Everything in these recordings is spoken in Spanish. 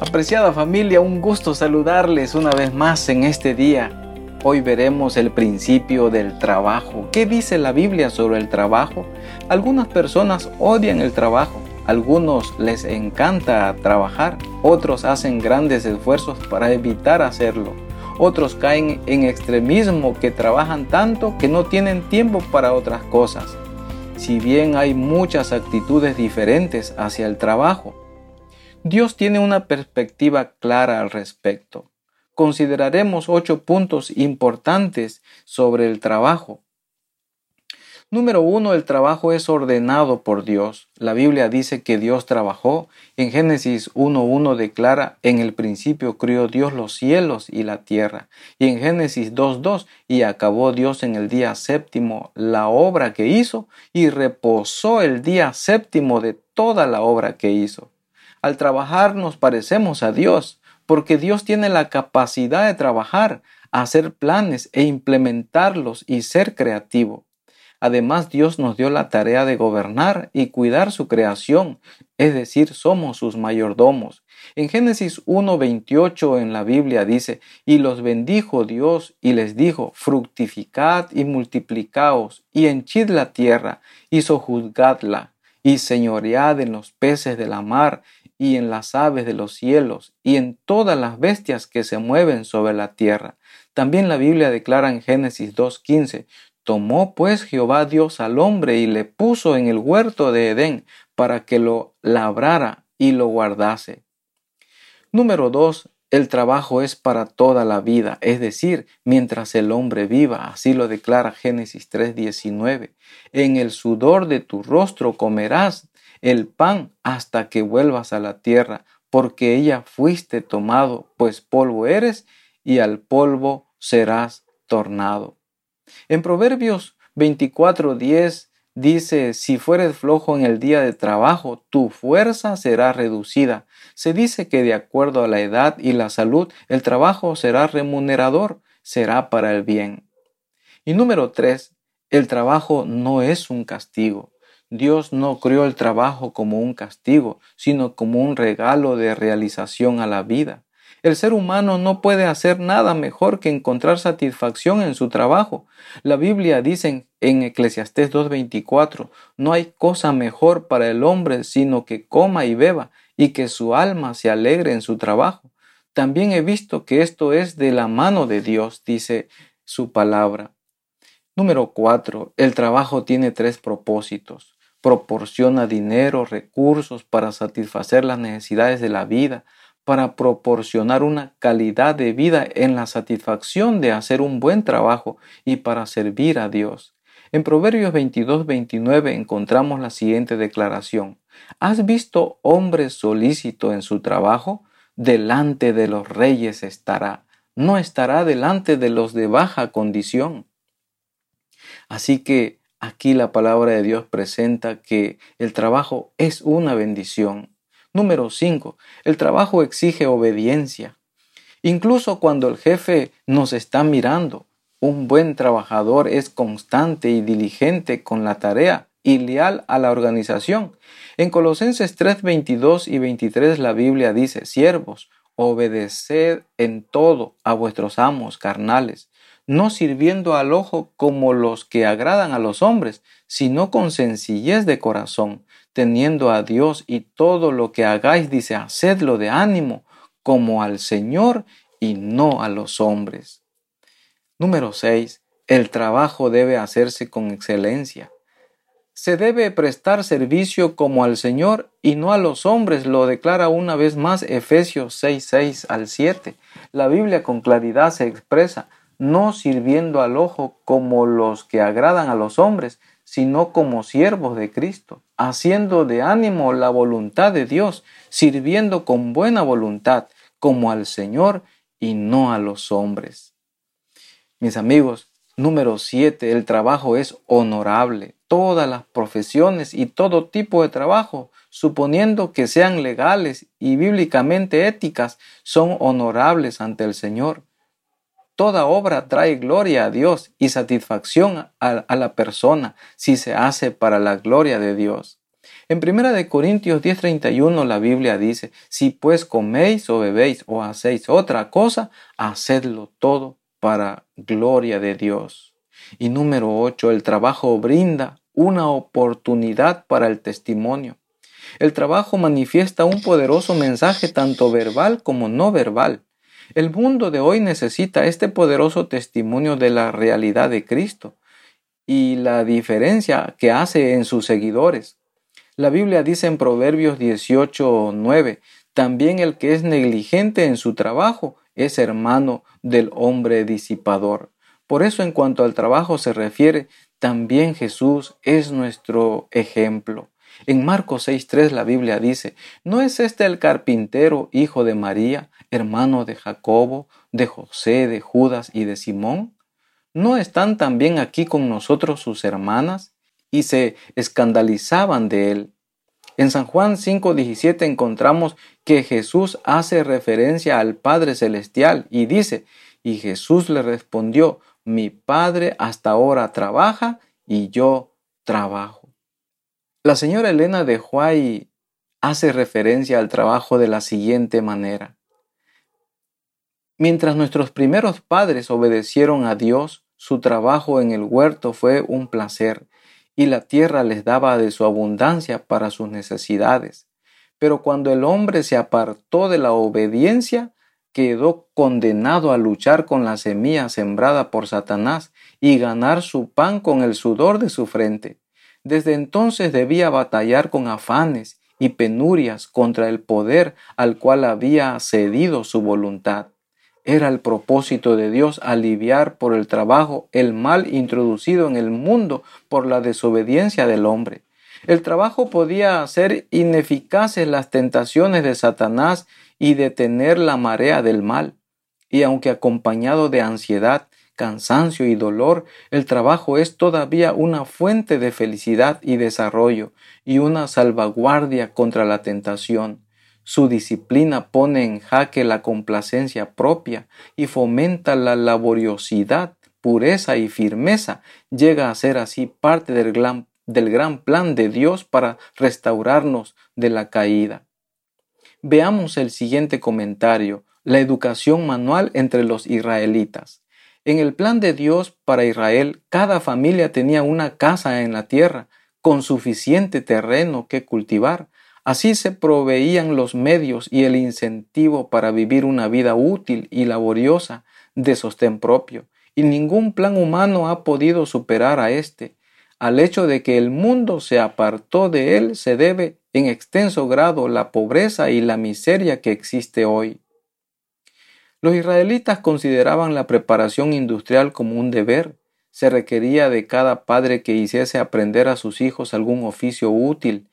Apreciada familia, un gusto saludarles una vez más en este día. Hoy veremos el principio del trabajo. ¿Qué dice la Biblia sobre el trabajo? Algunas personas odian el trabajo, algunos les encanta trabajar, otros hacen grandes esfuerzos para evitar hacerlo, otros caen en extremismo que trabajan tanto que no tienen tiempo para otras cosas. Si bien hay muchas actitudes diferentes hacia el trabajo, Dios tiene una perspectiva clara al respecto. Consideraremos ocho puntos importantes sobre el trabajo. Número uno, el trabajo es ordenado por Dios. La Biblia dice que Dios trabajó. En Génesis 1.1 declara, en el principio crió Dios los cielos y la tierra. Y en Génesis 2.2, y acabó Dios en el día séptimo la obra que hizo y reposó el día séptimo de toda la obra que hizo. Al trabajar nos parecemos a Dios, porque Dios tiene la capacidad de trabajar, hacer planes e implementarlos y ser creativo. Además, Dios nos dio la tarea de gobernar y cuidar su creación, es decir, somos sus mayordomos. En Génesis 1.28 en la Biblia dice, y los bendijo Dios y les dijo, fructificad y multiplicaos y henchid la tierra y sojuzgadla y señoread en los peces de la mar y en las aves de los cielos, y en todas las bestias que se mueven sobre la tierra. También la Biblia declara en Génesis 2.15, Tomó pues Jehová Dios al hombre y le puso en el huerto de Edén para que lo labrara y lo guardase. Número 2. El trabajo es para toda la vida, es decir, mientras el hombre viva, así lo declara Génesis 3:19. En el sudor de tu rostro comerás el pan hasta que vuelvas a la tierra, porque ella fuiste tomado, pues polvo eres, y al polvo serás tornado. En Proverbios 24:10 dice, si fueres flojo en el día de trabajo, tu fuerza será reducida. Se dice que de acuerdo a la edad y la salud, el trabajo será remunerador, será para el bien. Y número 3, el trabajo no es un castigo. Dios no creó el trabajo como un castigo, sino como un regalo de realización a la vida. El ser humano no puede hacer nada mejor que encontrar satisfacción en su trabajo. La Biblia dice en Eclesiastés 2.24, no hay cosa mejor para el hombre sino que coma y beba y que su alma se alegre en su trabajo. También he visto que esto es de la mano de Dios, dice su palabra. Número 4. El trabajo tiene tres propósitos proporciona dinero, recursos para satisfacer las necesidades de la vida, para proporcionar una calidad de vida en la satisfacción de hacer un buen trabajo y para servir a Dios. En Proverbios 22, 29 encontramos la siguiente declaración. ¿Has visto hombre solícito en su trabajo? Delante de los reyes estará, no estará delante de los de baja condición. Así que Aquí la palabra de Dios presenta que el trabajo es una bendición. Número 5. El trabajo exige obediencia. Incluso cuando el jefe nos está mirando, un buen trabajador es constante y diligente con la tarea y leal a la organización. En Colosenses 3, 22 y 23 la Biblia dice, siervos, obedeced en todo a vuestros amos carnales no sirviendo al ojo como los que agradan a los hombres, sino con sencillez de corazón, teniendo a Dios y todo lo que hagáis, dice, hacedlo de ánimo, como al Señor y no a los hombres. Número 6. El trabajo debe hacerse con excelencia. Se debe prestar servicio como al Señor y no a los hombres, lo declara una vez más Efesios 6, 6 al 7. La Biblia con claridad se expresa, no sirviendo al ojo como los que agradan a los hombres, sino como siervos de Cristo, haciendo de ánimo la voluntad de Dios, sirviendo con buena voluntad, como al Señor y no a los hombres. Mis amigos, número siete, el trabajo es honorable. Todas las profesiones y todo tipo de trabajo, suponiendo que sean legales y bíblicamente éticas, son honorables ante el Señor. Toda obra trae gloria a Dios y satisfacción a, la persona si se hace para la gloria de Dios. En 1 Corintios 10:31 la Biblia dice, si pues coméis o bebéis o hacéis otra cosa, hacedlo todo para gloria de Dios. Y número 8, el trabajo brinda una oportunidad para el testimonio. El trabajo manifiesta un poderoso mensaje tanto verbal como no verbal. El mundo de hoy necesita este poderoso testimonio de la realidad de Cristo y la diferencia que hace en sus seguidores. La Biblia dice en Proverbios 18:9, también el que es negligente en su trabajo es hermano del hombre disipador. Por eso en cuanto al trabajo se refiere, también Jesús es nuestro ejemplo. En Marcos 6.3 la Biblia dice, ¿no es este el carpintero, hijo de María, hermano de Jacobo, de José, de Judas y de Simón? ¿No están también aquí con nosotros sus hermanas? Y se escandalizaban de él. En San Juan 5.17 encontramos que Jesús hace referencia al Padre Celestial y dice, y Jesús le respondió, mi Padre hasta ahora trabaja y yo trabajo. La señora Elena de Huay hace referencia al trabajo de la siguiente manera. Mientras nuestros primeros padres obedecieron a Dios, su trabajo en el huerto fue un placer y la tierra les daba de su abundancia para sus necesidades. Pero cuando el hombre se apartó de la obediencia, quedó condenado a luchar con la semilla sembrada por Satanás y ganar su pan con el sudor de su frente. Desde entonces debía batallar con afanes y penurias contra el poder al cual había cedido su voluntad. Era el propósito de Dios aliviar por el trabajo el mal introducido en el mundo por la desobediencia del hombre. El trabajo podía hacer ineficaces las tentaciones de Satanás y detener la marea del mal. Y aunque acompañado de ansiedad, cansancio y dolor, el trabajo es todavía una fuente de felicidad y desarrollo y una salvaguardia contra la tentación. Su disciplina pone en jaque la complacencia propia y fomenta la laboriosidad, pureza y firmeza. Llega a ser así parte del gran, plan de Dios para restaurarnos de la caída. Veamos el siguiente comentario, la educación manual entre los israelitas. En el plan de Dios para Israel, cada familia tenía una casa en la tierra, con suficiente terreno que cultivar. Así se proveían los medios y el incentivo para vivir una vida útil y laboriosa de sostén propio. Y ningún plan humano ha podido superar a este. Al hecho de que el mundo se apartó de él se debe en extenso grado la pobreza y la miseria que existe hoy. Los israelitas consideraban la preparación industrial como un deber. Se requería de cada padre que hiciese aprender a sus hijos algún oficio útil.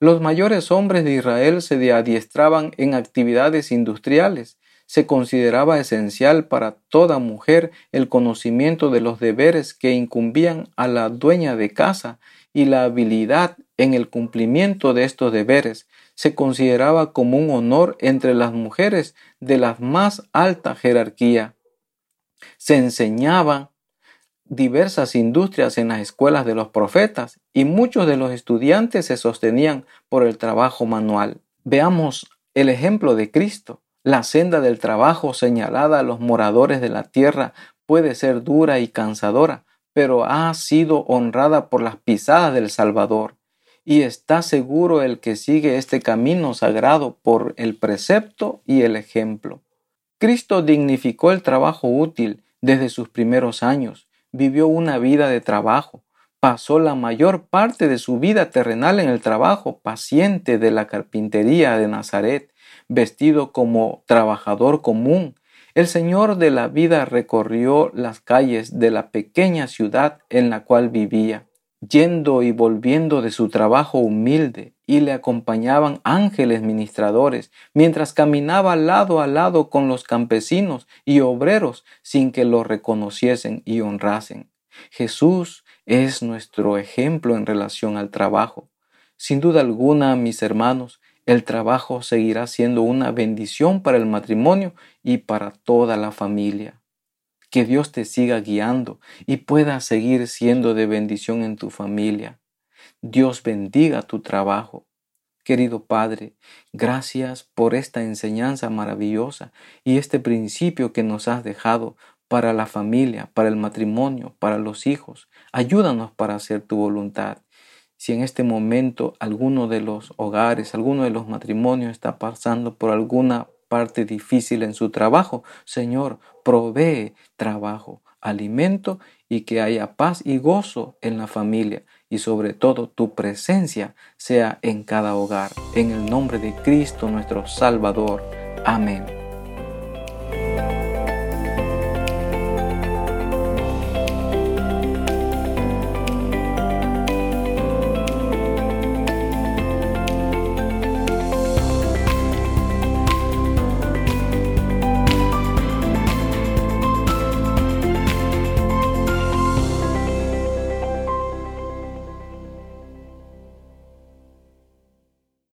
Los mayores hombres de Israel se adiestraban en actividades industriales. Se consideraba esencial para toda mujer el conocimiento de los deberes que incumbían a la dueña de casa y la habilidad en el cumplimiento de estos deberes se consideraba como un honor entre las mujeres de la más alta jerarquía. Se enseñaban diversas industrias en las escuelas de los profetas y muchos de los estudiantes se sostenían por el trabajo manual. Veamos el ejemplo de Cristo. La senda del trabajo señalada a los moradores de la tierra puede ser dura y cansadora, pero ha sido honrada por las pisadas del Salvador y está seguro el que sigue este camino sagrado por el precepto y el ejemplo. Cristo dignificó el trabajo útil desde sus primeros años, vivió una vida de trabajo, pasó la mayor parte de su vida terrenal en el trabajo, paciente de la carpintería de Nazaret, vestido como trabajador común. El Señor de la vida recorrió las calles de la pequeña ciudad en la cual vivía yendo y volviendo de su trabajo humilde, y le acompañaban ángeles ministradores, mientras caminaba lado a lado con los campesinos y obreros sin que lo reconociesen y honrasen. Jesús es nuestro ejemplo en relación al trabajo. Sin duda alguna, mis hermanos, el trabajo seguirá siendo una bendición para el matrimonio y para toda la familia. Que Dios te siga guiando y pueda seguir siendo de bendición en tu familia. Dios bendiga tu trabajo. Querido Padre, gracias por esta enseñanza maravillosa y este principio que nos has dejado para la familia, para el matrimonio, para los hijos. Ayúdanos para hacer tu voluntad. Si en este momento alguno de los hogares, alguno de los matrimonios está pasando por alguna parte difícil en su trabajo, Señor, provee trabajo, alimento y que haya paz y gozo en la familia y sobre todo tu presencia sea en cada hogar. En el nombre de Cristo nuestro Salvador. Amén.